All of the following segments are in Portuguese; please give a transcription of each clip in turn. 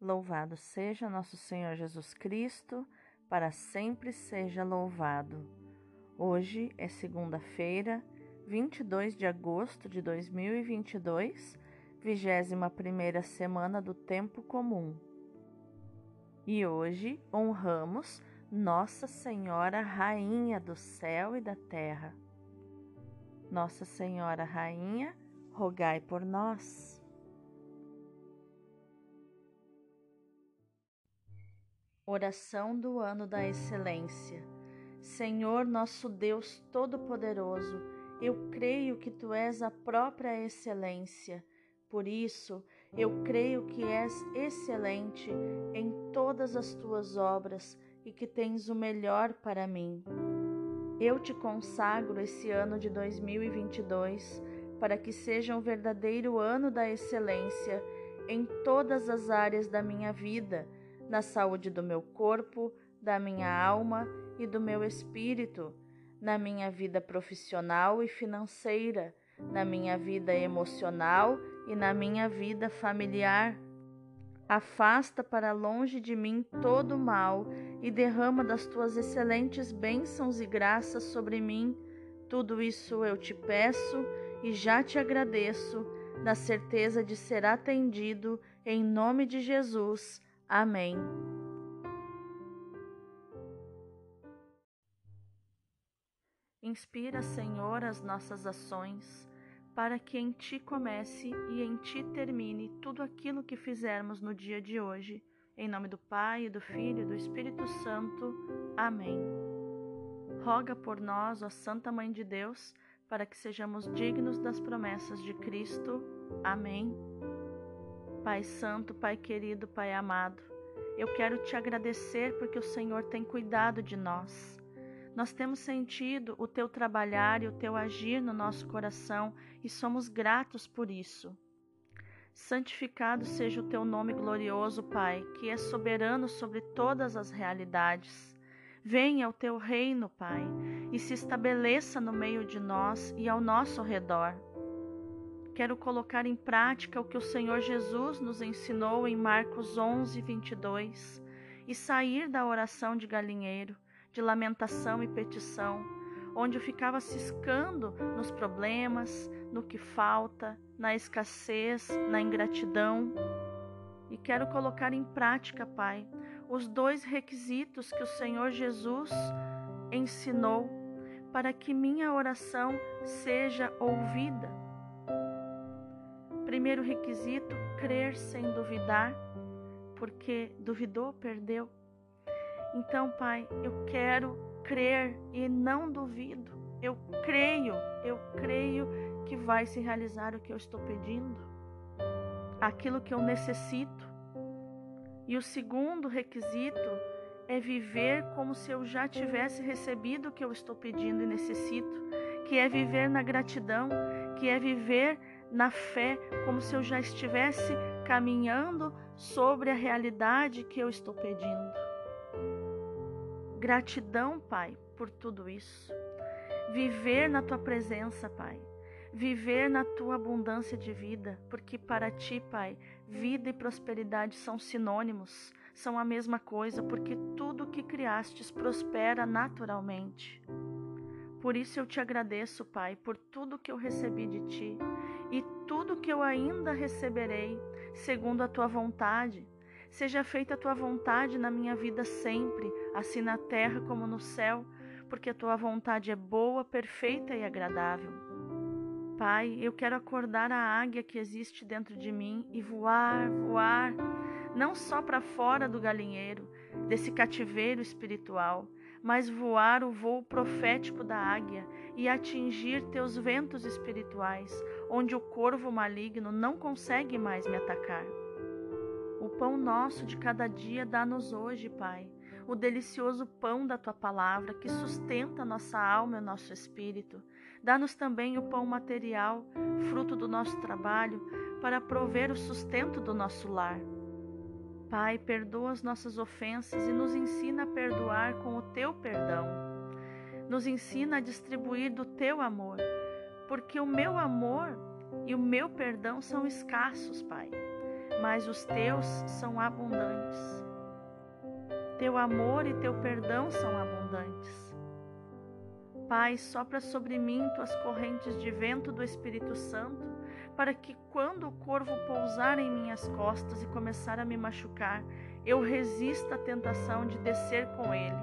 Louvado seja nosso Senhor Jesus Cristo, para sempre seja louvado. Hoje é segunda-feira, 22 de agosto de 2022, vigésima primeira semana do tempo comum. E hoje honramos Nossa Senhora Rainha do céu e da terra. Nossa Senhora Rainha, rogai por nós. Oração do ano da excelência. Senhor nosso Deus Todo-Poderoso, eu creio que tu és a própria excelência. Por isso, eu creio que és excelente em todas as tuas obras e que tens o melhor para mim. Eu te consagro esse ano de 2022 para que seja um verdadeiro ano da excelência em todas as áreas da minha vida na saúde do meu corpo, da minha alma e do meu espírito, na minha vida profissional e financeira, na minha vida emocional e na minha vida familiar. Afasta para longe de mim todo o mal e derrama das tuas excelentes bênçãos e graças sobre mim. Tudo isso eu te peço e já te agradeço, na certeza de ser atendido, em nome de Jesus. Amém. Inspira, Senhor, as nossas ações, para que em Ti comece e em Ti termine tudo aquilo que fizermos no dia de hoje. Em nome do Pai, do Filho e do Espírito Santo. Amém. Roga por nós, ó Santa Mãe de Deus, para que sejamos dignos das promessas de Cristo. Amém. Pai Santo, Pai querido, Pai amado, eu quero te agradecer porque o Senhor tem cuidado de nós. Nós temos sentido o teu trabalhar e o teu agir no nosso coração e somos gratos por isso. Santificado seja o teu nome glorioso, Pai, que é soberano sobre todas as realidades. Venha o teu reino, Pai, e se estabeleça no meio de nós e ao nosso redor. Quero colocar em prática o que o Senhor Jesus nos ensinou em Marcos 11, 22 e sair da oração de galinheiro, de lamentação e petição, onde eu ficava ciscando nos problemas, no que falta, na escassez, na ingratidão. E quero colocar em prática, Pai, os dois requisitos que o Senhor Jesus ensinou para que minha oração seja ouvida Primeiro requisito, crer sem duvidar, porque duvidou, perdeu. Então, Pai, eu quero crer e não duvido. Eu creio, eu creio que vai se realizar o que eu estou pedindo, aquilo que eu necessito. E o segundo requisito é viver como se eu já tivesse recebido o que eu estou pedindo e necessito, que é viver na gratidão, que é viver na fé, como se eu já estivesse caminhando sobre a realidade que eu estou pedindo. Gratidão, Pai, por tudo isso. Viver na tua presença, Pai. Viver na tua abundância de vida, porque para ti, Pai, vida e prosperidade são sinônimos, são a mesma coisa, porque tudo que criastes prospera naturalmente. Por isso eu te agradeço, Pai, por tudo que eu recebi de ti e tudo que eu ainda receberei, segundo a tua vontade. Seja feita a tua vontade na minha vida sempre, assim na terra como no céu, porque a tua vontade é boa, perfeita e agradável. Pai, eu quero acordar a águia que existe dentro de mim e voar, voar, não só para fora do galinheiro, desse cativeiro espiritual, mas voar o voo profético da águia e atingir teus ventos espirituais, onde o corvo maligno não consegue mais me atacar. O pão nosso de cada dia dá-nos hoje, Pai, o delicioso pão da tua palavra que sustenta nossa alma e nosso espírito. Dá-nos também o pão material, fruto do nosso trabalho, para prover o sustento do nosso lar. Pai, perdoa as nossas ofensas e nos ensina a perdoar com o teu perdão. Nos ensina a distribuir do teu amor, porque o meu amor e o meu perdão são escassos, Pai. mas os teus são abundantes. Teu amor e teu perdão são abundantes. Pai, sopra sobre mim tuas correntes de vento do Espírito Santo, para que quando o corvo pousar em minhas costas e começar a me machucar, eu resista à tentação de descer com ele,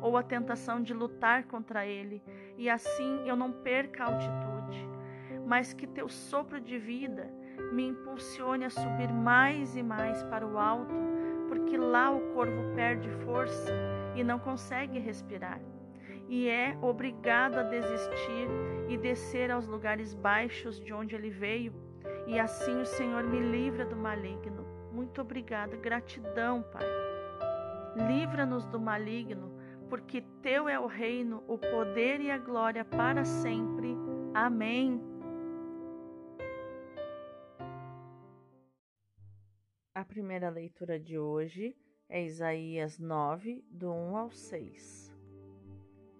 ou à tentação de lutar contra ele, e assim eu não perca a altitude, mas que teu sopro de vida me impulsione a subir mais e mais para o alto, porque lá o corvo perde força e não consegue respirar e é obrigado a desistir e descer aos lugares baixos de onde ele veio, e assim o Senhor me livra do maligno. Muito obrigada, gratidão, Pai. Livra-nos do maligno, porque teu é o reino, o poder e a glória para sempre. Amém. A primeira leitura de hoje é Isaías 9, do 1 ao 6.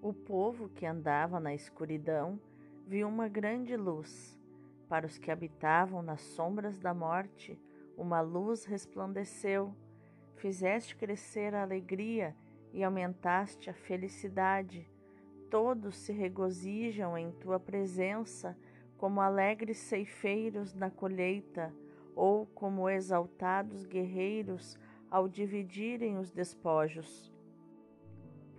O povo que andava na escuridão viu uma grande luz. Para os que habitavam nas sombras da morte, uma luz resplandeceu. Fizeste crescer a alegria e aumentaste a felicidade. Todos se regozijam em tua presença, como alegres ceifeiros na colheita, ou como exaltados guerreiros ao dividirem os despojos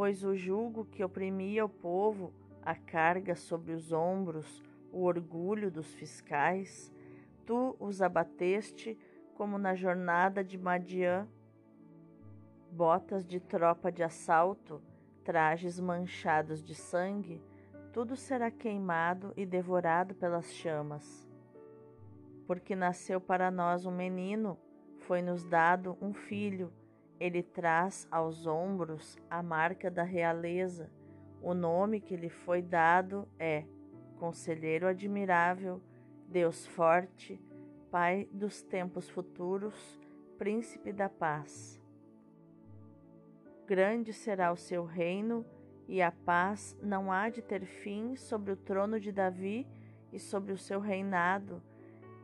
pois o jugo que oprimia o povo, a carga sobre os ombros, o orgulho dos fiscais, tu os abateste como na jornada de Madiã. Botas de tropa de assalto, trajes manchados de sangue, tudo será queimado e devorado pelas chamas. Porque nasceu para nós um menino, foi-nos dado um filho, ele traz aos ombros a marca da realeza. O nome que lhe foi dado é Conselheiro Admirável, Deus Forte, Pai dos tempos futuros, Príncipe da Paz. Grande será o seu reino e a paz não há de ter fim sobre o trono de Davi e sobre o seu reinado,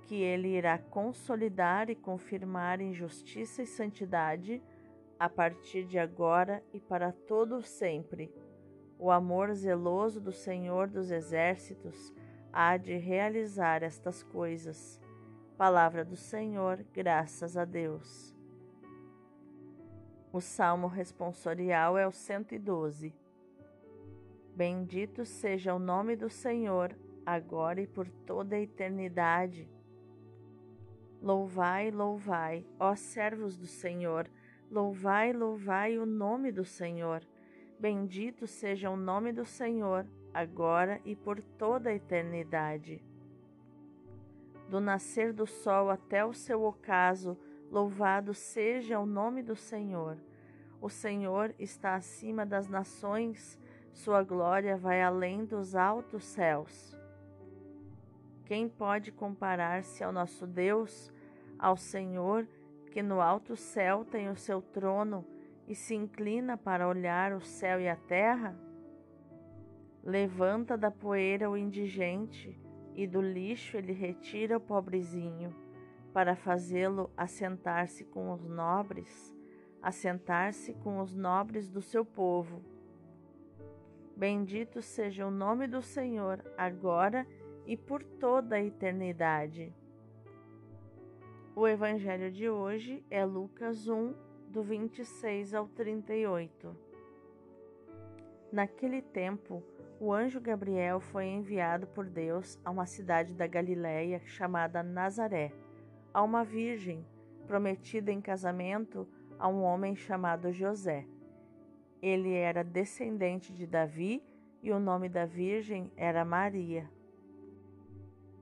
que ele irá consolidar e confirmar em justiça e santidade a partir de agora e para todo sempre. O amor zeloso do Senhor dos Exércitos há de realizar estas coisas. Palavra do Senhor, graças a Deus. O salmo responsorial é o 112. Bendito seja o nome do Senhor, agora e por toda a eternidade. Louvai, louvai, ó servos do Senhor, Louvai, louvai o nome do Senhor. Bendito seja o nome do Senhor, agora e por toda a eternidade. Do nascer do sol até o seu ocaso, louvado seja o nome do Senhor. O Senhor está acima das nações, sua glória vai além dos altos céus. Quem pode comparar-se ao nosso Deus, ao Senhor, que no alto céu tem o seu trono e se inclina para olhar o céu e a terra? Levanta da poeira o indigente e do lixo ele retira o pobrezinho, para fazê-lo assentar-se com os nobres, assentar-se com os nobres do seu povo. Bendito seja o nome do Senhor, agora e por toda a eternidade. O evangelho de hoje é Lucas 1, do 26 ao 38. Naquele tempo, o anjo Gabriel foi enviado por Deus a uma cidade da Galiléia chamada Nazaré, a uma virgem prometida em casamento a um homem chamado José. Ele era descendente de Davi e o nome da virgem era Maria.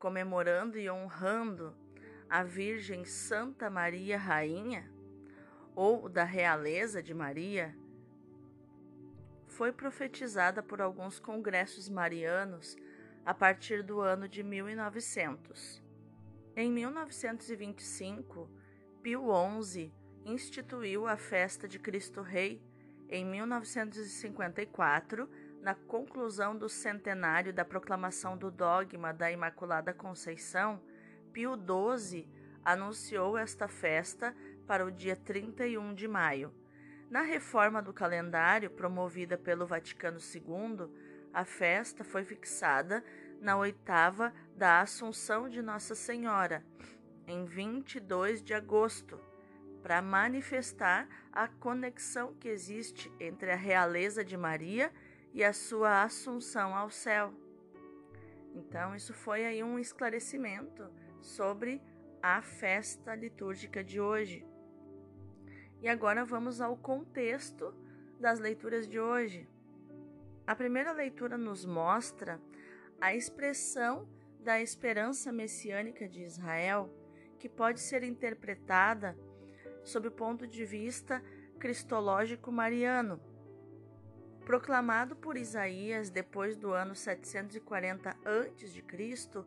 comemorando e honrando a Virgem Santa Maria Rainha, ou da realeza de Maria, foi profetizada por alguns congressos marianos a partir do ano de 1900. Em 1925, Pio XI instituiu a festa de Cristo Rei. Em 1954, na conclusão do centenário da proclamação do dogma da Imaculada Conceição, Pio XII anunciou esta festa para o dia 31 de maio. Na reforma do calendário promovida pelo Vaticano II, a festa foi fixada na oitava da Assunção de Nossa Senhora, em 22 de agosto, para manifestar a conexão que existe entre a realeza de Maria e a sua assunção ao céu. Então, isso foi aí um esclarecimento sobre a festa litúrgica de hoje. E agora vamos ao contexto das leituras de hoje. A primeira leitura nos mostra a expressão da esperança messiânica de Israel, que pode ser interpretada sob o ponto de vista cristológico mariano. Proclamado por Isaías depois do ano 740 a.C.,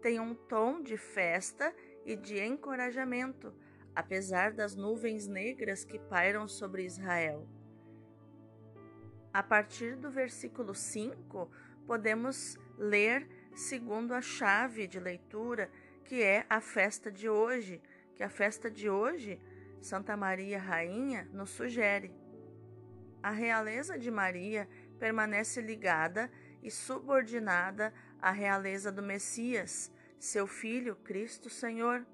tem um tom de festa e de encorajamento apesar das nuvens negras que pairam sobre Israel. A partir do versículo 5, podemos ler segundo a chave de leitura, que é a festa de hoje, que a festa de hoje, Santa Maria Rainha nos sugere. A realeza de Maria permanece ligada e subordinada à realeza do Messias, seu filho Cristo Senhor.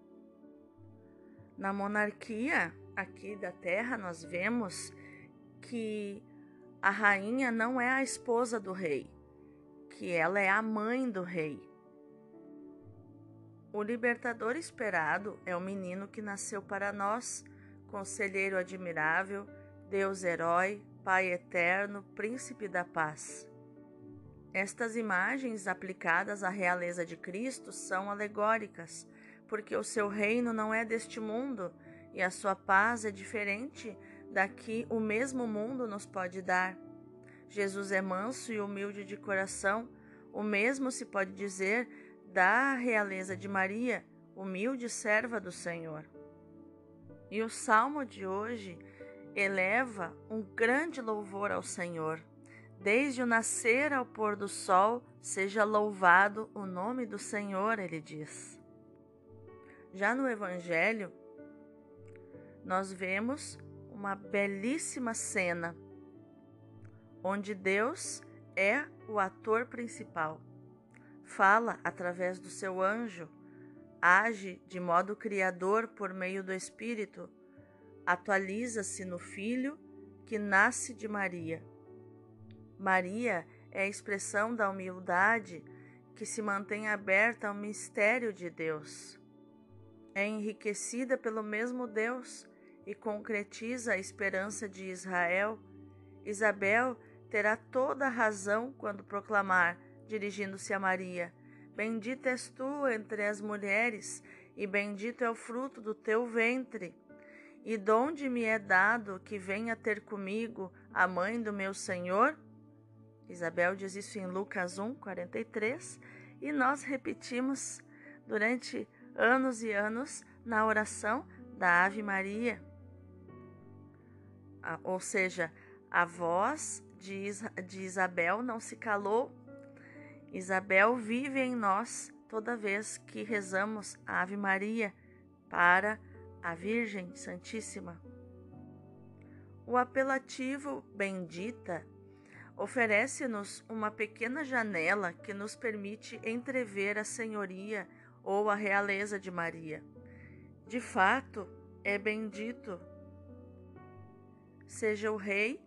Na monarquia aqui da Terra, nós vemos que a rainha não é a esposa do rei, que ela é a mãe do rei. O libertador esperado é o menino que nasceu para nós, conselheiro admirável, Deus herói, Pai eterno, príncipe da paz. Estas imagens aplicadas à realeza de Cristo são alegóricas, porque o seu reino não é deste mundo e a sua paz é diferente da que o mesmo mundo nos pode dar. Jesus é manso e humilde de coração, o mesmo se pode dizer da realeza de Maria, humilde serva do Senhor. E o salmo de hoje eleva um grande louvor ao Senhor. Desde o nascer ao pôr do sol, seja louvado o nome do Senhor, ele diz. Já no Evangelho, nós vemos uma belíssima cena onde Deus é o ator principal. Fala através do seu anjo, age de modo criador por meio do Espírito, atualiza-se no Filho que nasce de Maria. Maria é a expressão da humildade que se mantém aberta ao mistério de Deus é enriquecida pelo mesmo Deus e concretiza a esperança de Israel. Isabel terá toda a razão quando proclamar, dirigindo-se a Maria: Bendita és tu entre as mulheres, e bendito é o fruto do teu ventre. E donde me é dado que venha ter comigo a mãe do meu Senhor? Isabel diz isso em Lucas 1, 43, e nós repetimos durante anos e anos na oração da Ave Maria. Ou seja, a voz de, Isabel não se calou. Isabel vive em nós toda vez que rezamos a Ave Maria para a Virgem Santíssima. O apelativo bendita oferece-nos uma pequena janela que nos permite entrever a senhoria ou a realeza de Maria. De fato, é bendito seja o Rei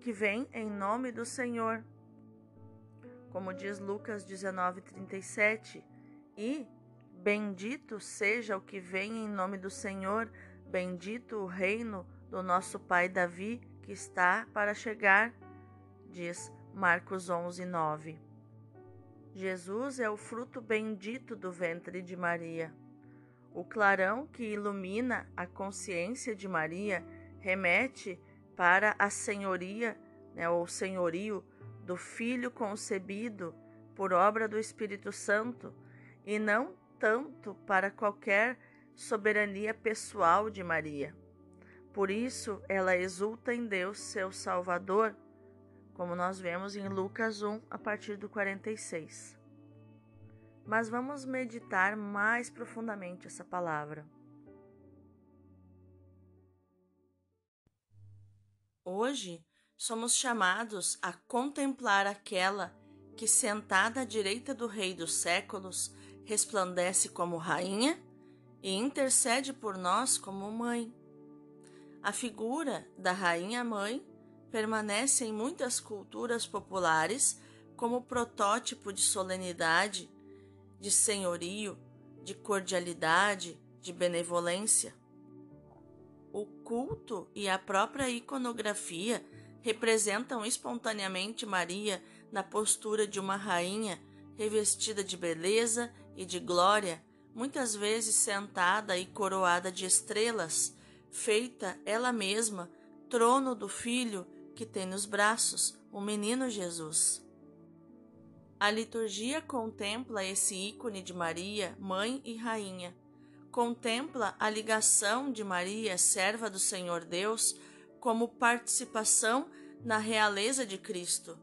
que vem em nome do Senhor. Como diz Lucas 19:37, e bendito seja o que vem em nome do Senhor, bendito o reino do nosso pai Davi que está para chegar, diz Marcos 11:9. Jesus é o fruto bendito do ventre de Maria. O clarão que ilumina a consciência de Maria remete para a senhoria, né, ou senhorio do Filho concebido por obra do Espírito Santo, e não tanto para qualquer soberania pessoal de Maria. Por isso, ela exulta em Deus, seu Salvador, como nós vemos em Lucas 1, a partir do 46. Mas vamos meditar mais profundamente essa palavra. Hoje somos chamados a contemplar aquela que, sentada à direita do Rei dos séculos, resplandece como rainha e intercede por nós como mãe. A figura da Rainha Mãe permanece em muitas culturas populares como protótipo de solenidade, de senhorio, de cordialidade, de benevolência. O culto e a própria iconografia representam espontaneamente Maria na postura de uma rainha revestida de beleza e de glória, muitas vezes sentada e coroada de estrelas, feita ela mesma trono do filho que tem nos braços, o menino Jesus. A liturgia contempla esse ícone de Maria, mãe e rainha. Contempla a ligação de Maria, serva do Senhor Deus, como participação na realeza de Cristo.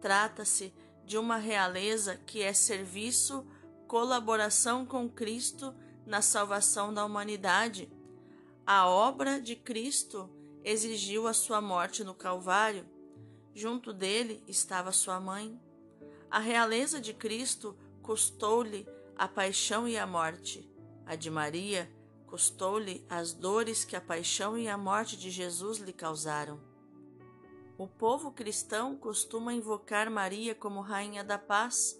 Trata-se de uma realeza que é serviço, colaboração com Cristo na salvação da humanidade a obra de Cristo exigiu a sua morte no Calvário. Junto dele estava sua mãe. A realeza de Cristo custou-lhe a paixão e a morte. A de Maria custou-lhe as dores que a paixão e a morte de Jesus lhe causaram. O povo cristão costuma invocar Maria como Rainha da Paz.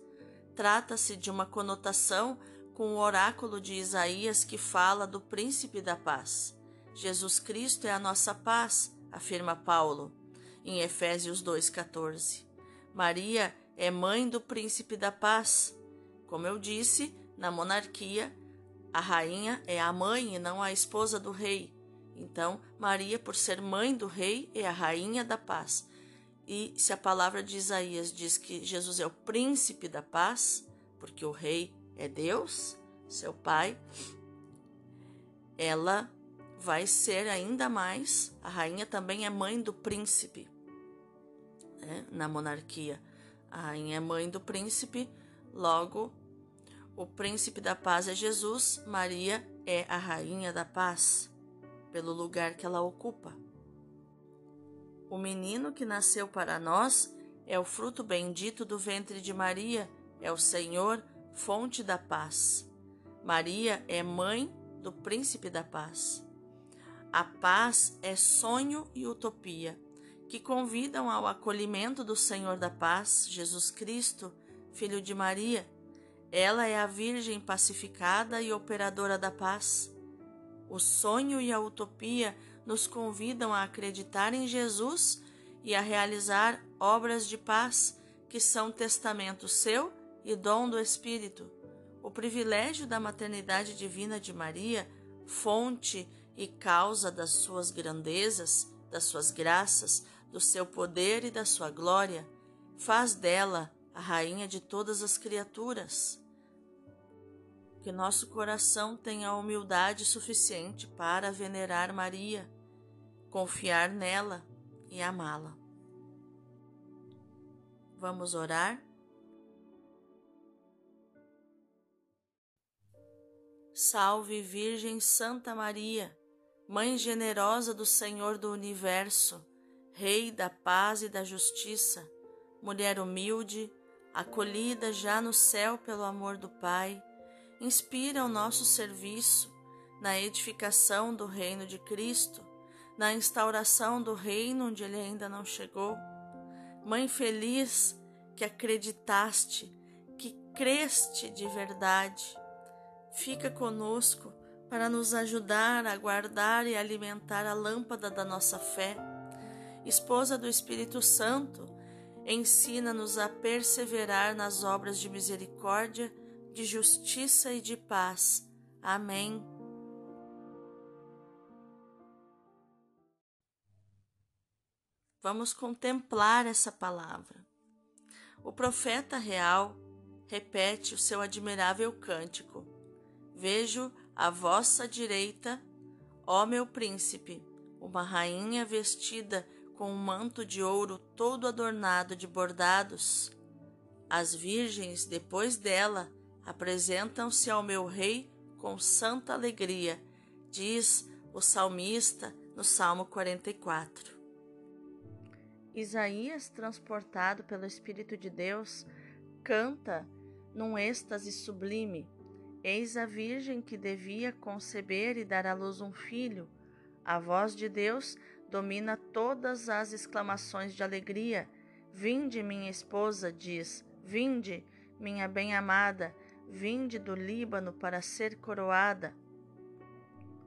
Trata-se de uma conotação com o oráculo de Isaías que fala do Príncipe da Paz. Jesus Cristo é a nossa paz, afirma Paulo em Efésios 2,14. Maria é mãe do príncipe da paz. Como eu disse, na monarquia, a rainha é a mãe e não a esposa do rei. Então, Maria, por ser mãe do rei, é a rainha da paz. E se a palavra de Isaías diz que Jesus é o príncipe da paz, porque o rei é Deus, seu pai, ela vai ser ainda mais. A rainha também é mãe do príncipe né? na monarquia. A rainha é mãe do príncipe, logo, o príncipe da paz é Jesus, Maria é a rainha da paz, pelo lugar que ela ocupa. O menino que nasceu para nós é o fruto bendito do ventre de Maria, é o Senhor, fonte da paz. Maria é mãe do príncipe da paz. A paz é sonho e utopia, que convidam ao acolhimento do Senhor da Paz, Jesus Cristo, Filho de Maria. Ela é a Virgem pacificada e operadora da paz. O sonho e a utopia nos convidam a acreditar em Jesus e a realizar obras de paz que são testamento seu e dom do Espírito. O privilégio da maternidade divina de Maria, fonte e causa das suas grandezas, das suas graças, do seu poder e da sua glória, faz dela a rainha de todas as criaturas. Que nosso coração tenha humildade suficiente para venerar Maria, confiar nela e amá-la. Vamos orar? Salve Virgem Santa Maria, Mãe generosa do Senhor do Universo, Rei da paz e da justiça, mulher humilde, acolhida já no céu pelo amor do Pai, inspira o nosso serviço na edificação do reino de Cristo, na instauração do reino onde ele ainda não chegou. Mãe feliz que acreditaste, que creste de verdade, fica conosco para nos ajudar a guardar e alimentar a lâmpada da nossa fé. Esposa do Espírito Santo, ensina-nos a perseverar nas obras de misericórdia, de justiça e de paz. Amém. Vamos contemplar essa palavra. O profeta real repete o seu admirável cântico. Vejo à vossa direita, ó meu príncipe, uma rainha vestida com um manto de ouro todo adornado de bordados. As virgens, depois dela, apresentam-se ao meu rei com santa alegria, diz o salmista no Salmo 44. Isaías, transportado pelo Espírito de Deus, canta num êxtase sublime: Eis a Virgem que devia conceber e dar à luz um filho. A voz de Deus domina todas as exclamações de alegria. Vinde, minha esposa, diz, vinde, minha bem-amada, vinde do Líbano para ser coroada,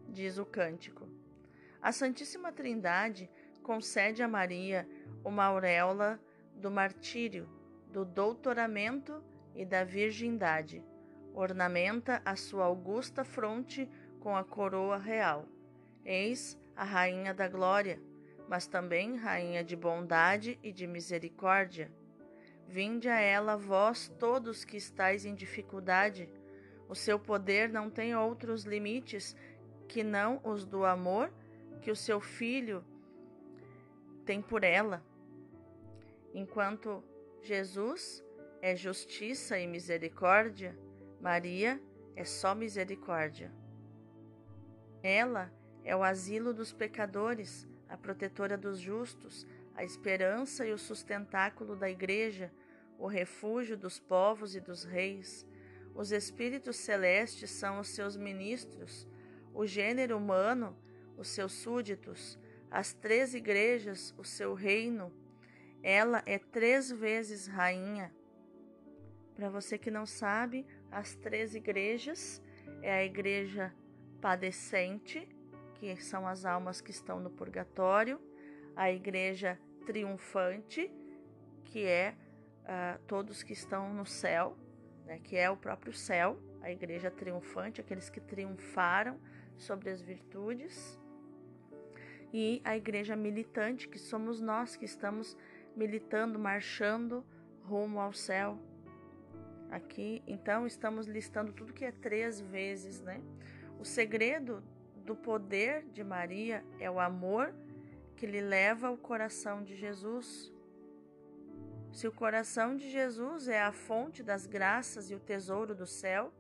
diz o cântico. A Santíssima Trindade concede a Maria uma auréola do martírio, do doutoramento e da virgindade. Ornamenta a sua augusta fronte com a coroa real. Eis a Rainha da Glória, mas também Rainha de bondade e de misericórdia. Vinde a ela, vós todos que estáis em dificuldade. O seu poder não tem outros limites que não os do amor que o seu filho tem por ela. Enquanto Jesus é justiça e misericórdia, Maria é só misericórdia. Ela é o asilo dos pecadores, a protetora dos justos, a esperança e o sustentáculo da Igreja, o refúgio dos povos e dos reis. Os espíritos celestes são os seus ministros, o gênero humano, os seus súditos, as três igrejas, o seu reino. Ela é três vezes rainha. Para você que não sabe, as três igrejas é a igreja padecente, que são as almas que estão no purgatório, a igreja triunfante, que é uh, todos que estão no céu, né, que é o próprio céu, a igreja triunfante, aqueles que triunfaram sobre as virtudes, e a igreja militante, que somos nós que estamos militando, marchando rumo ao céu. Aqui, então, estamos listando tudo que é três vezes, né? O segredo do poder de Maria é o amor que lhe leva ao coração de Jesus. Se o coração de Jesus é a fonte das graças e o tesouro do céu,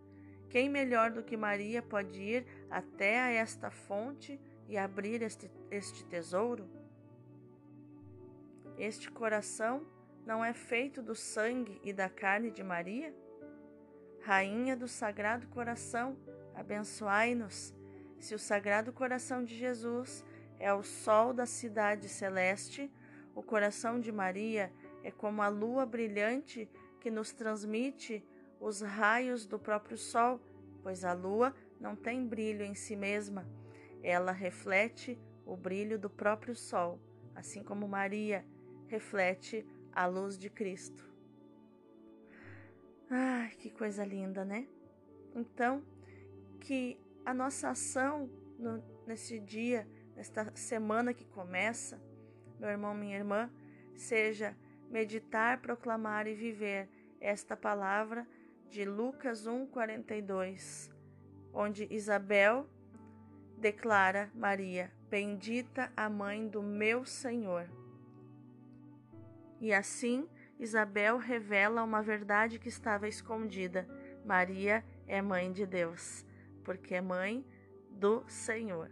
quem melhor do que Maria pode ir até a esta fonte e abrir este, este tesouro? Este coração não é feito do sangue e da carne de Maria? Rainha do Sagrado Coração, abençoai-nos se o Sagrado Coração de Jesus é o sol da cidade celeste, o coração de Maria é como a lua brilhante que nos transmite os raios do próprio sol, pois a lua não tem brilho em si mesma, ela reflete o brilho do próprio sol, assim como Maria reflete a luz de Cristo. Ai, que coisa linda, né? Então, que a nossa ação no, nesse dia, nesta semana que começa, meu irmão, minha irmã, seja meditar, proclamar e viver esta palavra de Lucas 1:42, onde Isabel declara Maria: Bendita a mãe do meu Senhor. E assim Isabel revela uma verdade que estava escondida: Maria é mãe de Deus, porque é mãe do Senhor.